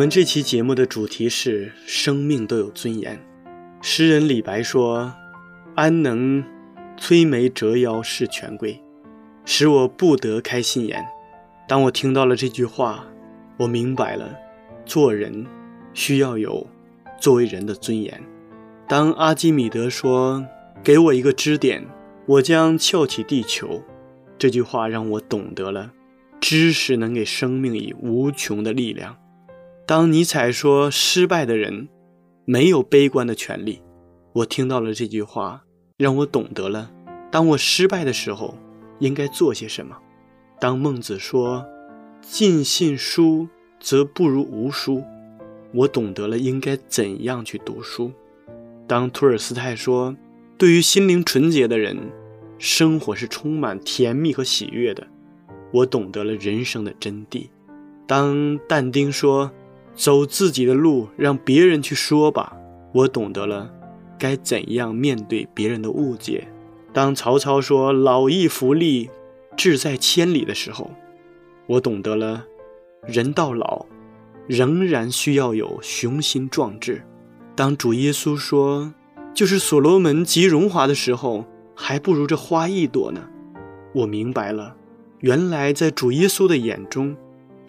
我们这期节目的主题是“生命都有尊严”。诗人李白说：“安能摧眉折腰事权贵，使我不得开心颜。”当我听到了这句话，我明白了，做人需要有作为人的尊严。当阿基米德说：“给我一个支点，我将翘起地球。”这句话让我懂得了，知识能给生命以无穷的力量。当尼采说失败的人没有悲观的权利，我听到了这句话，让我懂得了，当我失败的时候应该做些什么。当孟子说尽信书则不如无书，我懂得了应该怎样去读书。当托尔斯泰说对于心灵纯洁的人，生活是充满甜蜜和喜悦的，我懂得了人生的真谛。当但丁说。走自己的路，让别人去说吧。我懂得了，该怎样面对别人的误解。当曹操说“老骥伏枥，志在千里”的时候，我懂得了，人到老，仍然需要有雄心壮志。当主耶稣说“就是所罗门极荣华的时候，还不如这花一朵呢”，我明白了，原来在主耶稣的眼中。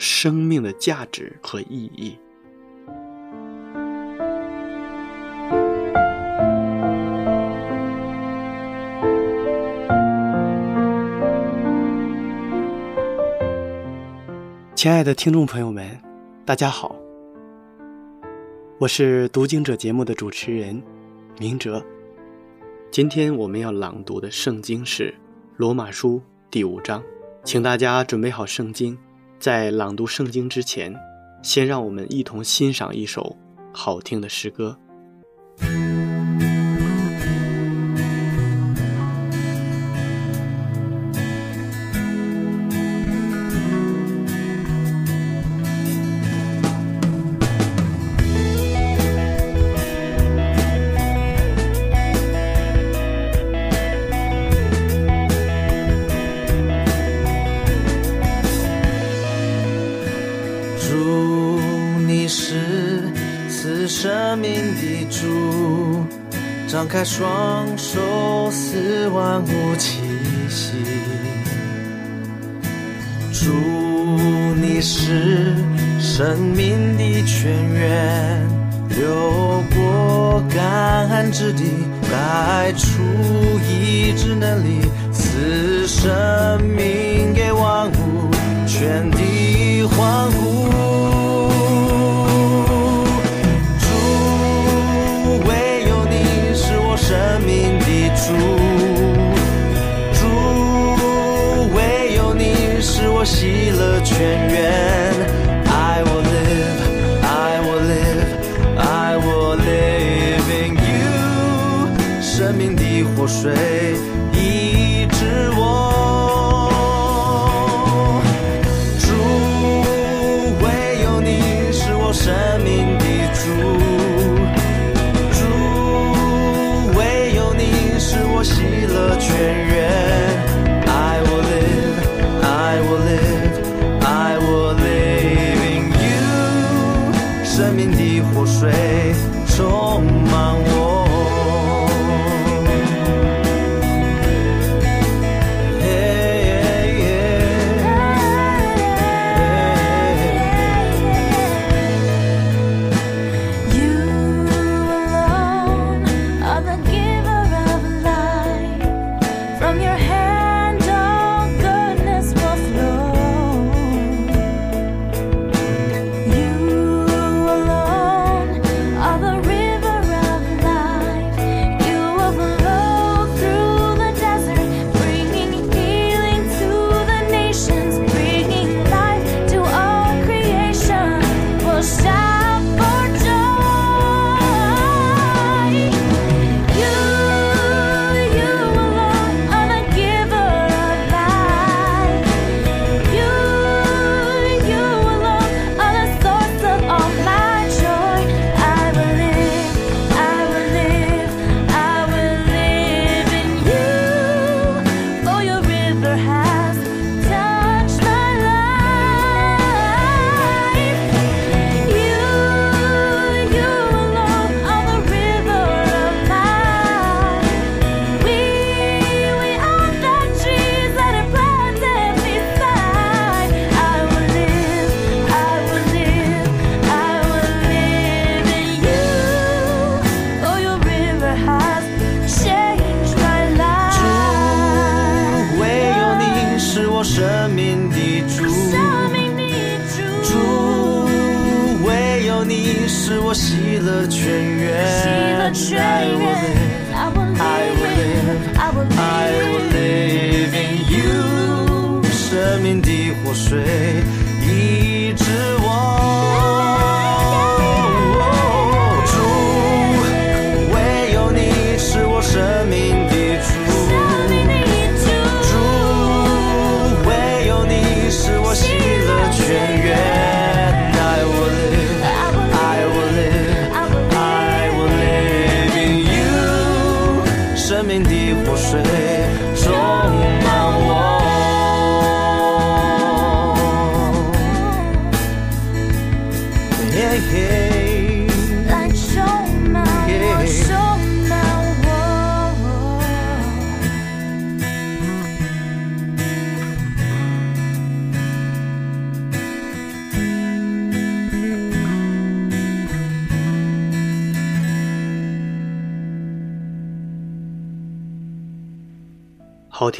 生命的价值和意义。亲爱的听众朋友们，大家好，我是读经者节目的主持人明哲。今天我们要朗读的圣经是《罗马书》第五章，请大家准备好圣经。在朗读圣经之前，先让我们一同欣赏一首好听的诗歌。张开双手，似万物气息。祝你是生命的泉源，流过干旱之地，带出医治能力，赐生命喜乐全员，I will live, I will live, I will live in you。生命的活水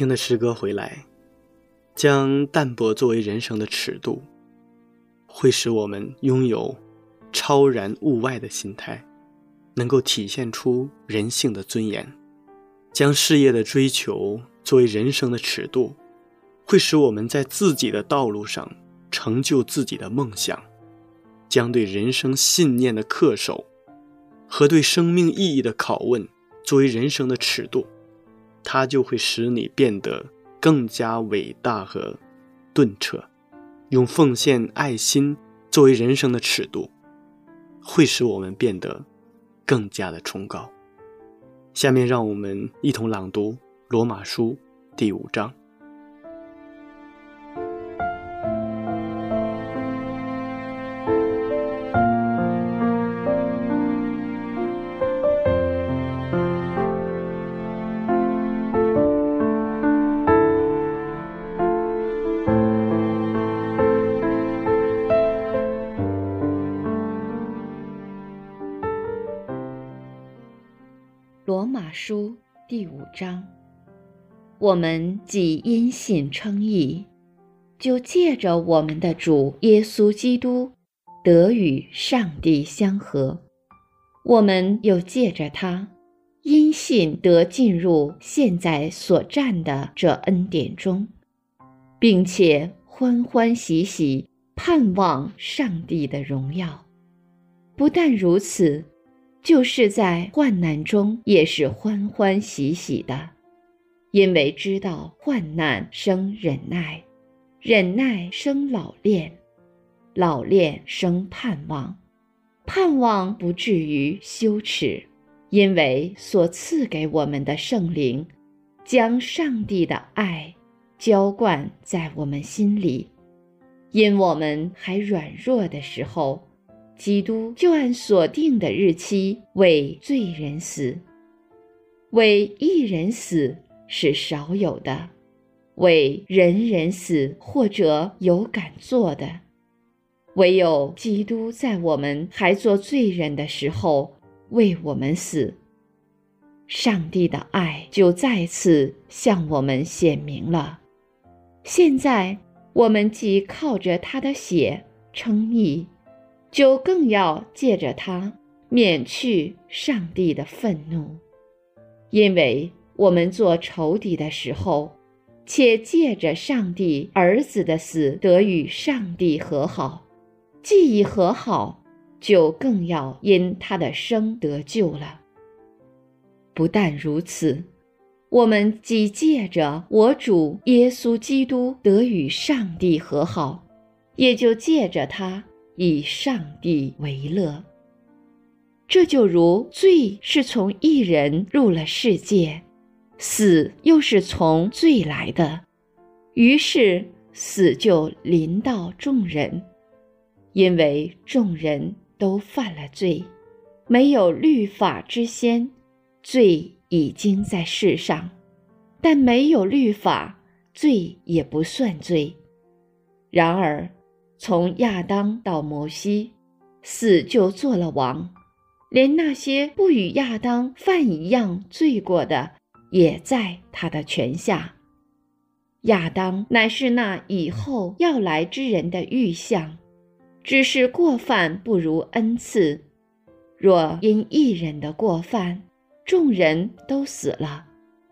听的诗歌回来，将淡泊作为人生的尺度，会使我们拥有超然物外的心态，能够体现出人性的尊严。将事业的追求作为人生的尺度，会使我们在自己的道路上成就自己的梦想。将对人生信念的恪守和对生命意义的拷问作为人生的尺度。它就会使你变得更加伟大和顿彻。用奉献爱心作为人生的尺度，会使我们变得更加的崇高。下面让我们一同朗读《罗马书》第五章。书第五章，我们既因信称义，就借着我们的主耶稣基督得与上帝相合。我们又借着他，因信得进入现在所占的这恩典中，并且欢欢喜喜盼望上帝的荣耀。不但如此。就是在患难中也是欢欢喜喜的，因为知道患难生忍耐，忍耐生老练，老练生盼望，盼望不至于羞耻，因为所赐给我们的圣灵，将上帝的爱浇灌在我们心里，因我们还软弱的时候。基督就按所定的日期为罪人死，为一人死是少有的，为人人死或者有敢做的，唯有基督在我们还做罪人的时候为我们死。上帝的爱就再次向我们显明了。现在我们既靠着他的血称义。就更要借着他免去上帝的愤怒，因为我们做仇敌的时候，且借着上帝儿子的死得与上帝和好；既已和好，就更要因他的生得救了。不但如此，我们既借着我主耶稣基督得与上帝和好，也就借着他。以上帝为乐，这就如罪是从一人入了世界，死又是从罪来的，于是死就临到众人，因为众人都犯了罪，没有律法之先，罪已经在世上，但没有律法，罪也不算罪。然而。从亚当到摩西，死就做了王，连那些不与亚当犯一样罪过的，也在他的权下。亚当乃是那以后要来之人的预象，只是过犯不如恩赐。若因一人的过犯，众人都死了，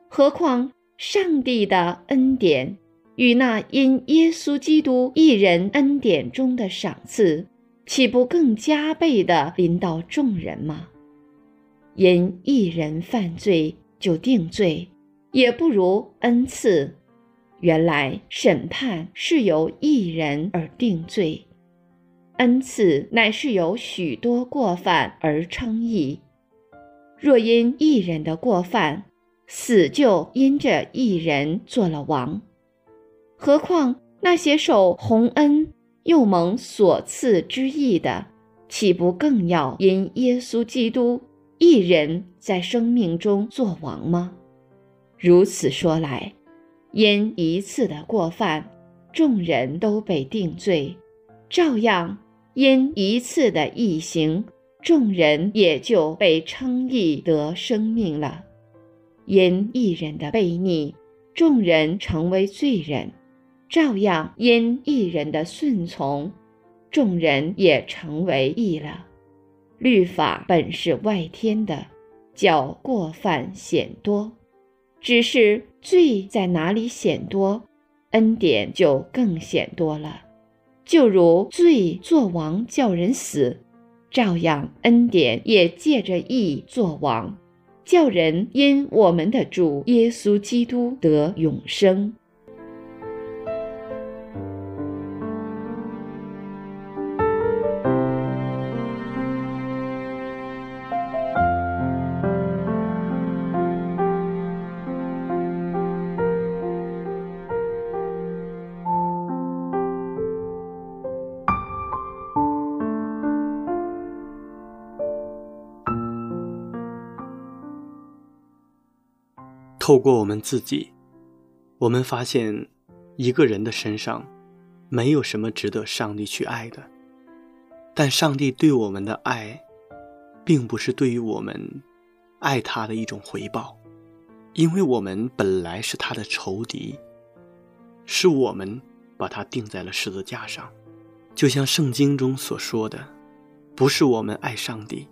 何况上帝的恩典？与那因耶稣基督一人恩典中的赏赐，岂不更加倍地临到众人吗？因一人犯罪就定罪，也不如恩赐。原来审判是由一人而定罪，恩赐乃是由许多过犯而称义。若因一人的过犯，死就因这一人做了王，何况那些受洪恩又蒙所赐之意的，岂不更要因耶稣基督一人在生命中做王吗？如此说来，因一次的过犯，众人都被定罪；照样因一次的异行，众人也就被称义得生命了。因一人的悖逆，众人成为罪人；照样因一人的顺从，众人也成为义了。律法本是外天的，叫过犯显多；只是罪在哪里显多，恩典就更显多了。就如罪作王叫人死，照样恩典也借着义作王，叫人因我们的主耶稣基督得永生。透过我们自己，我们发现一个人的身上没有什么值得上帝去爱的，但上帝对我们的爱，并不是对于我们爱他的一种回报，因为我们本来是他的仇敌，是我们把他钉在了十字架上，就像圣经中所说的，不是我们爱上帝，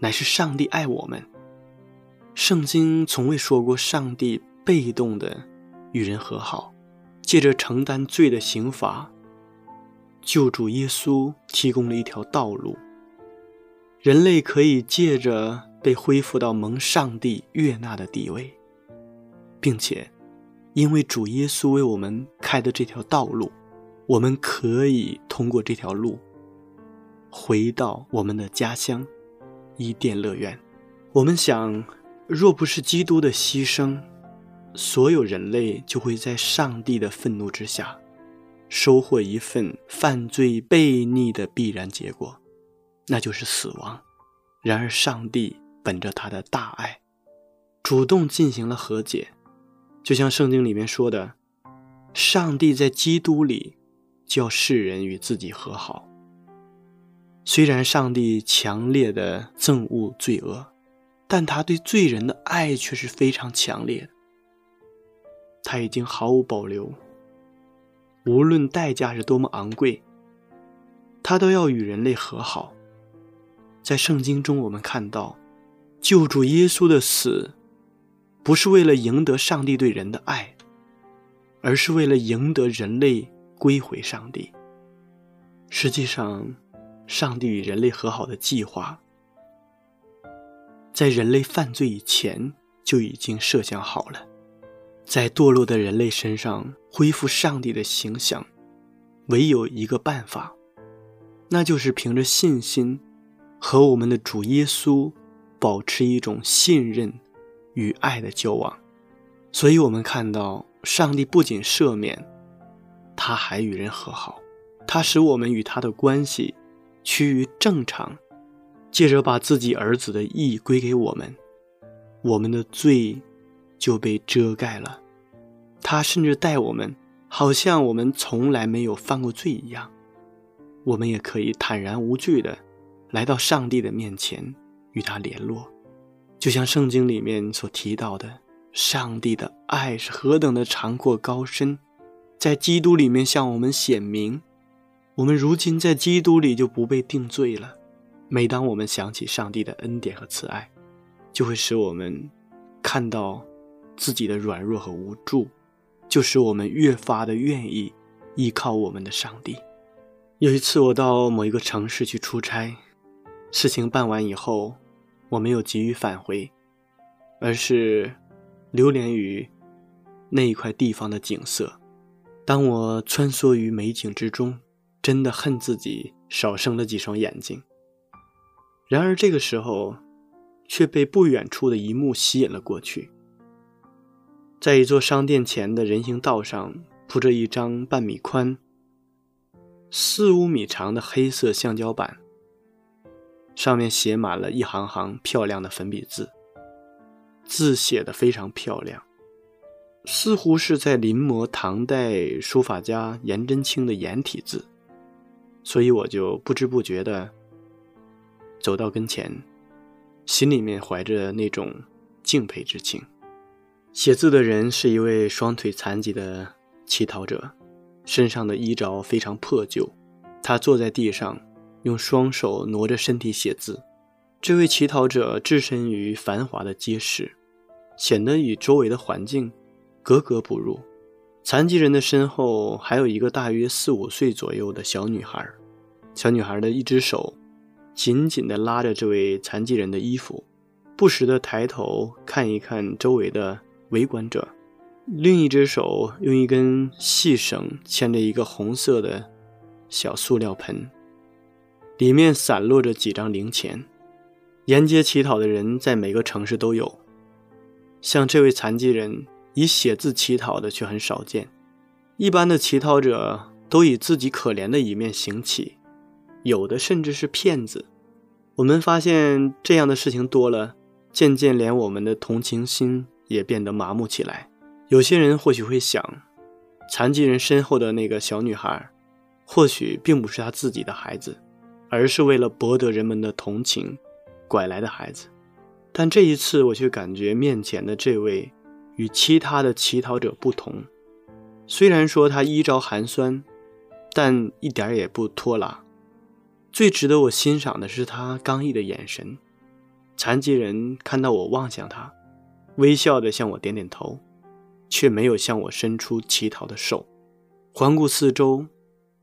乃是上帝爱我们。圣经从未说过上帝被动的与人和好，借着承担罪的刑罚，救主耶稣提供了一条道路，人类可以借着被恢复到蒙上帝悦纳的地位，并且因为主耶稣为我们开的这条道路，我们可以通过这条路回到我们的家乡伊甸乐园。我们想。若不是基督的牺牲，所有人类就会在上帝的愤怒之下，收获一份犯罪悖逆的必然结果，那就是死亡。然而，上帝本着他的大爱，主动进行了和解，就像圣经里面说的：“上帝在基督里叫世人与自己和好。”虽然上帝强烈的憎恶罪恶。但他对罪人的爱却是非常强烈的。他已经毫无保留，无论代价是多么昂贵，他都要与人类和好。在圣经中，我们看到，救主耶稣的死，不是为了赢得上帝对人的爱，而是为了赢得人类归回上帝。实际上，上帝与人类和好的计划。在人类犯罪以前就已经设想好了，在堕落的人类身上恢复上帝的形象，唯有一个办法，那就是凭着信心和我们的主耶稣保持一种信任与爱的交往。所以，我们看到上帝不仅赦免，他还与人和好，他使我们与他的关系趋于正常。借着把自己儿子的义归给我们，我们的罪就被遮盖了。他甚至待我们好像我们从来没有犯过罪一样。我们也可以坦然无惧的来到上帝的面前与他联络，就像圣经里面所提到的，上帝的爱是何等的长阔高深，在基督里面向我们显明。我们如今在基督里就不被定罪了。每当我们想起上帝的恩典和慈爱，就会使我们看到自己的软弱和无助，就使我们越发的愿意依靠我们的上帝。有一次，我到某一个城市去出差，事情办完以后，我没有急于返回，而是流连于那一块地方的景色。当我穿梭于美景之中，真的恨自己少生了几双眼睛。然而这个时候，却被不远处的一幕吸引了过去。在一座商店前的人行道上，铺着一张半米宽。四五米长的黑色橡胶板，上面写满了一行行漂亮的粉笔字，字写的非常漂亮，似乎是在临摹唐代书法家颜真卿的颜体字，所以我就不知不觉的走到跟前，心里面怀着那种敬佩之情。写字的人是一位双腿残疾的乞讨者。身上的衣着非常破旧，他坐在地上，用双手挪着身体写字。这位乞讨者置身于繁华的街市，显得与周围的环境格格不入。残疾人的身后还有一个大约四五岁左右的小女孩，小女孩的一只手紧紧地拉着这位残疾人的衣服，不时地抬头看一看周围的围观者。另一只手用一根细绳牵着一个红色的小塑料盆，里面散落着几张零钱。沿街乞讨的人在每个城市都有，像这位残疾人以写字乞讨的却很少见。一般的乞讨者都以自己可怜的一面行乞，有的甚至是骗子。我们发现这样的事情多了，渐渐连我们的同情心也变得麻木起来。有些人或许会想，残疾人身后的那个小女孩，或许并不是他自己的孩子，而是为了博得人们的同情，拐来的孩子。但这一次，我却感觉面前的这位与其他的乞讨者不同。虽然说他衣着寒酸，但一点也不拖拉。最值得我欣赏的是他刚毅的眼神。残疾人看到我望向他，微笑着向我点点头。却没有向我伸出乞讨的手。环顾四周，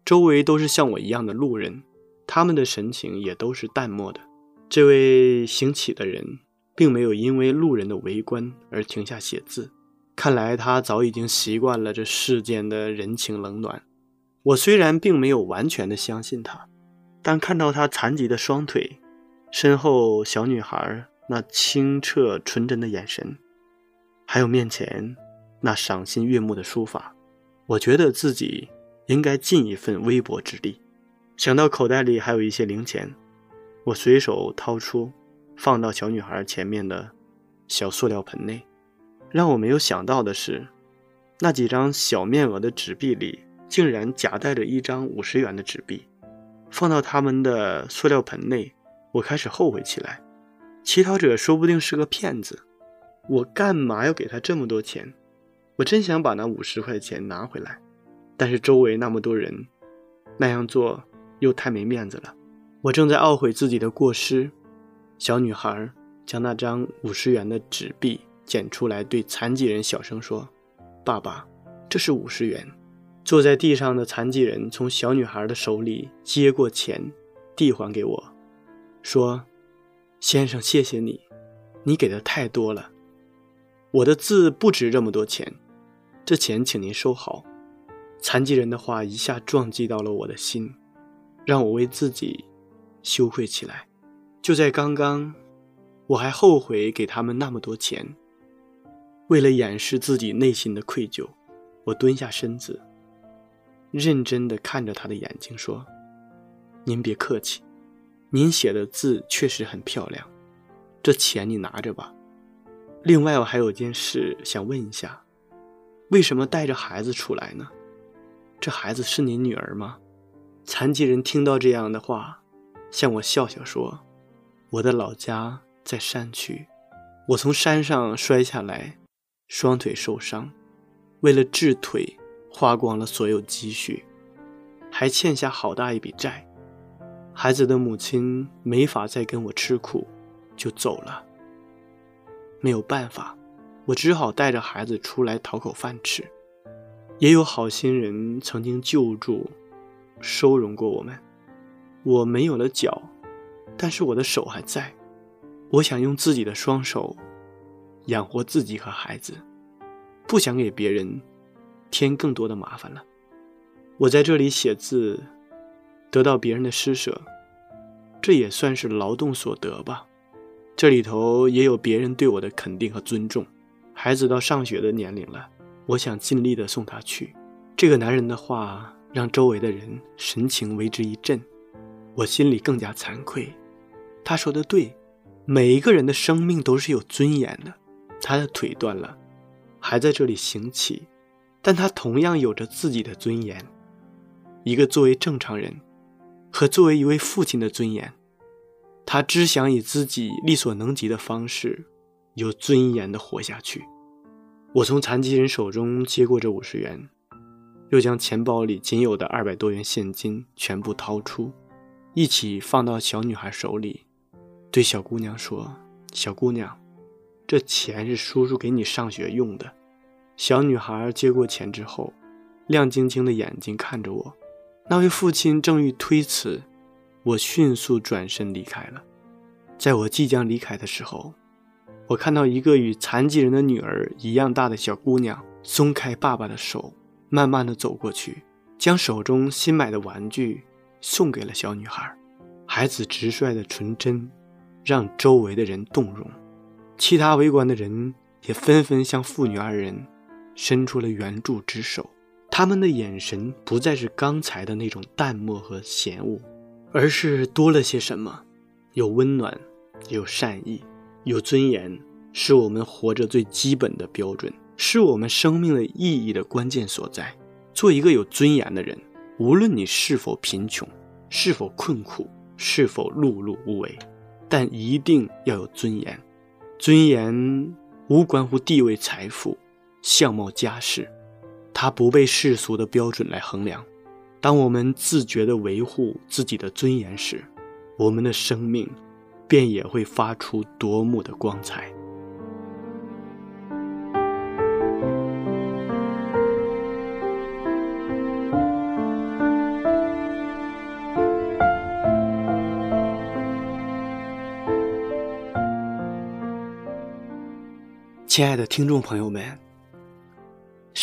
周围都是像我一样的路人，他们的神情也都是淡漠的。这位行乞的人并没有因为路人的围观而停下写字，看来他早已经习惯了这世间的人情冷暖。我虽然并没有完全的相信他，但看到他残疾的双腿，身后小女孩那清澈纯真的眼神，还有面前。那赏心悦目的书法，我觉得自己应该尽一份微薄之力。想到口袋里还有一些零钱，我随手掏出，放到小女孩前面的小塑料盆内。让我没有想到的是，那几张小面额的纸币里竟然夹带着一张五十元的纸币。放到他们的塑料盆内，我开始后悔起来。乞讨者说不定是个骗子，我干嘛要给他这么多钱？我真想把那五十块钱拿回来，但是周围那么多人，那样做又太没面子了。我正在懊悔自己的过失，小女孩将那张五十元的纸币捡出来，对残疾人小声说：“爸爸，这是五十元。”坐在地上的残疾人从小女孩的手里接过钱，递还给我，说：“先生，谢谢你，你给的太多了，我的字不值这么多钱。”这钱，请您收好。残疾人的话一下撞击到了我的心，让我为自己羞愧起来。就在刚刚，我还后悔给他们那么多钱。为了掩饰自己内心的愧疚，我蹲下身子，认真地看着他的眼睛说：“您别客气，您写的字确实很漂亮。这钱你拿着吧。另外，我还有件事想问一下。”为什么带着孩子出来呢？这孩子是您女儿吗？残疾人听到这样的话，向我笑笑说：“我的老家在山区，我从山上摔下来，双腿受伤，为了治腿，花光了所有积蓄，还欠下好大一笔债。孩子的母亲没法再跟我吃苦，就走了。没有办法。”我只好带着孩子出来讨口饭吃。也有好心人曾经救助、收容过我们。我没有了脚，但是我的手还在。我想用自己的双手养活自己和孩子，不想给别人添更多的麻烦了。我在这里写字，得到别人的施舍，这也算是劳动所得吧。这里头也有别人对我的肯定和尊重。孩子到上学的年龄了，我想尽力的送他去。这个男人的话让周围的人神情为之一振，我心里更加惭愧。他说的对，每一个人的生命都是有尊严的。他的腿断了，还在这里行乞，但他同样有着自己的尊严。一个作为正常人，和作为一位父亲的尊严，他只想以自己力所能及的方式，有尊严的活下去。我从残疾人手中接过这五十元，又将钱包里仅有的二百多元现金全部掏出，一起放到小女孩手里，对小姑娘说：“小姑娘，这钱是叔叔给你上学用的。”小女孩接过钱之后，亮晶晶的眼睛看着我。那位父亲正欲推辞，我迅速转身离开了。在我即将离开的时候，我看到一个与残疾人的女儿一样大的小姑娘松开爸爸的手，慢慢的走过去，将手中新买的玩具送给了小女孩。孩子直率的纯真，让周围的人动容，其他围观的人也纷纷向父女二人伸出了援助之手。他们的眼神不再是刚才的那种淡漠和嫌恶，而是多了些什么，有温暖，有善意，有尊严，是我们活着最基本的标准，是我们生命的意义的关键所在。做一个有尊严的人，无论你是否贫穷，是否困苦，是否碌碌无为，但一定要有尊严。尊严无关乎地位、财富、相貌、家世。它不被世俗的标准来衡量。当我们自觉地维护自己的尊严时，我们的生命便也会发出夺目的光彩。亲爱的听众朋友们。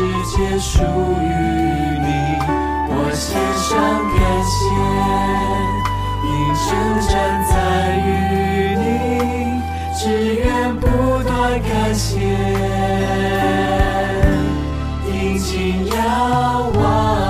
世界属于你。我献上感谢，因征战在于你，只愿不断感谢，定睛仰望。